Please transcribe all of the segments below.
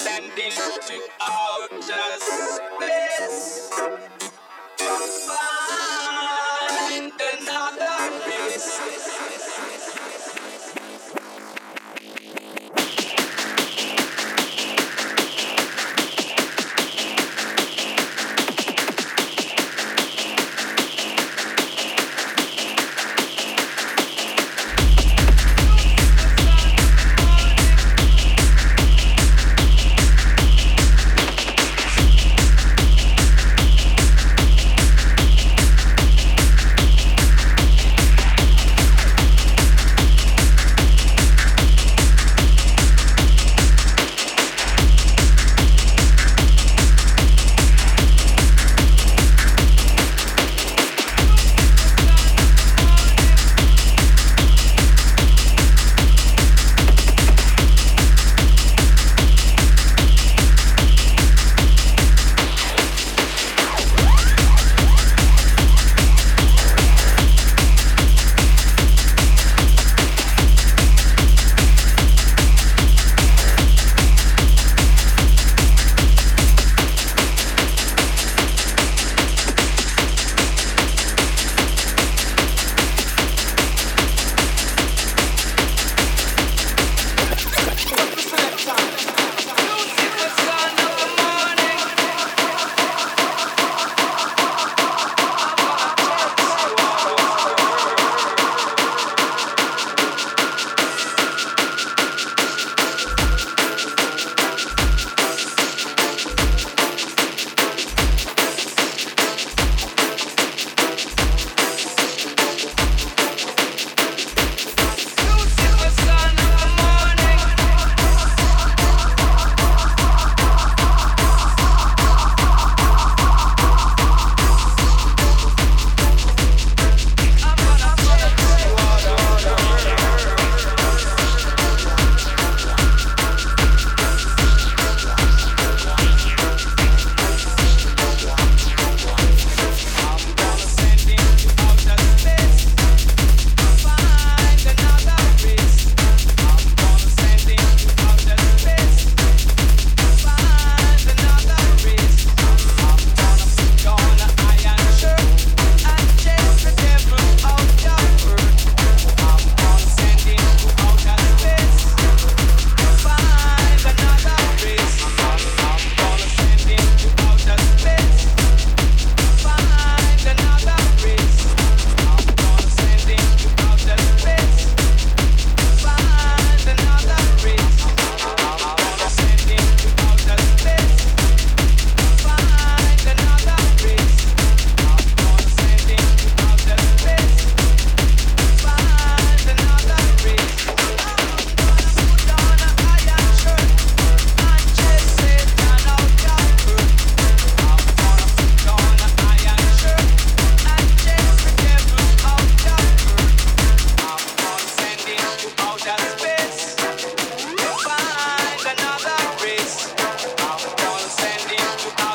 standing out of space.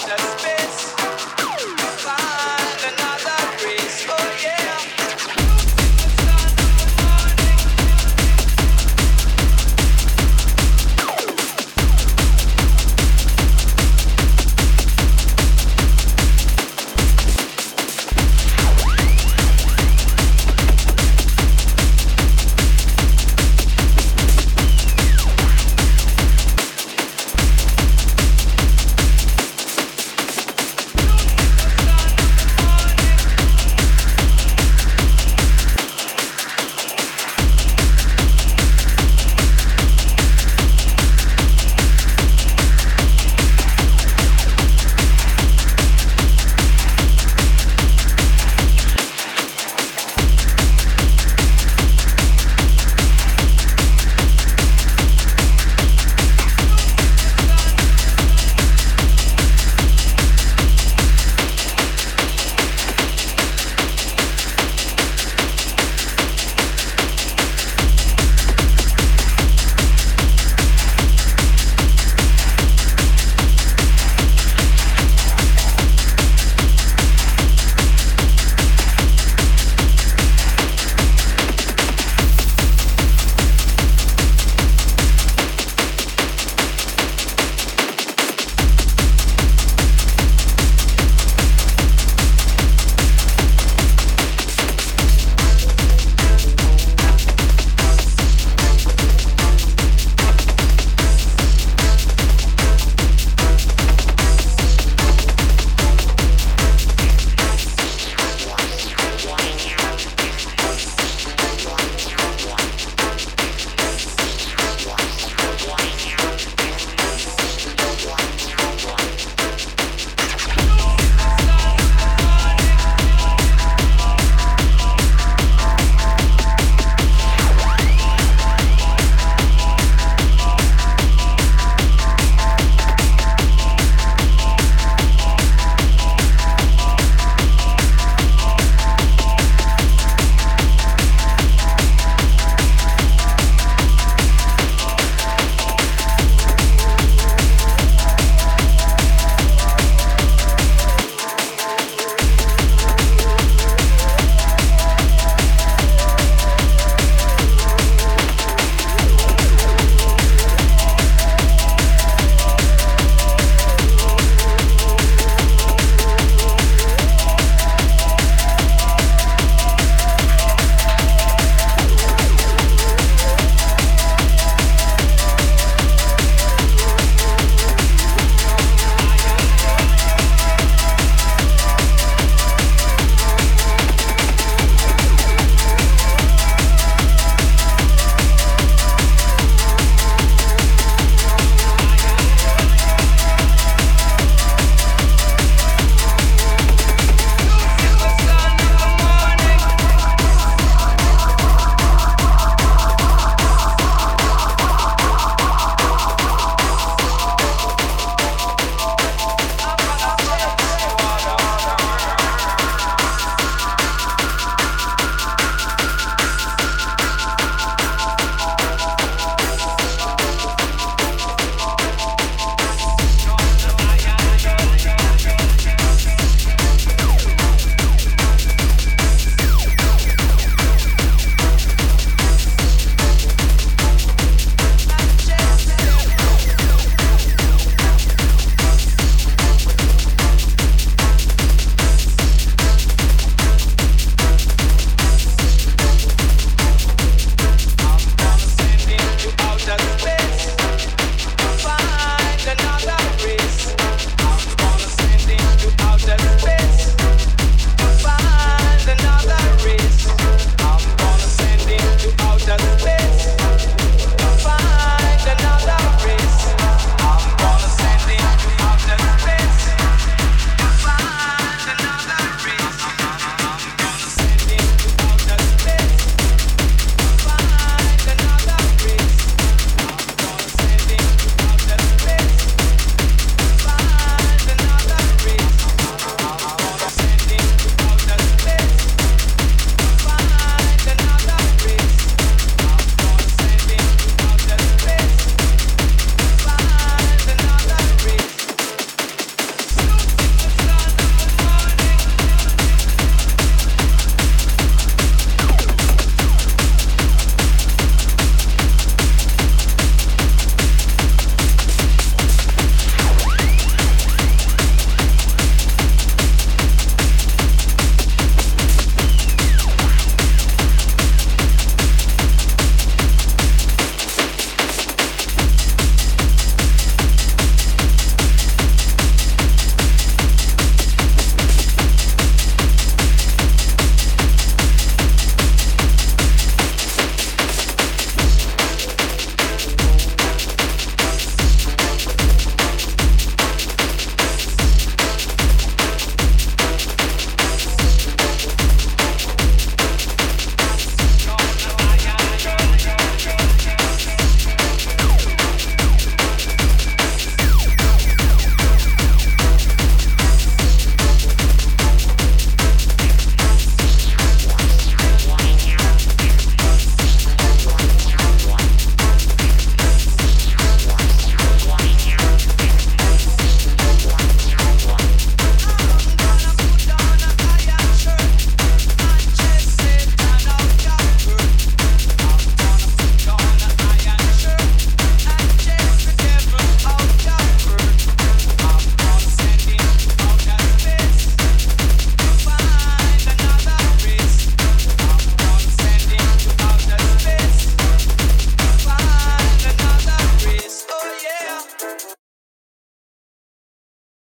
Shut up.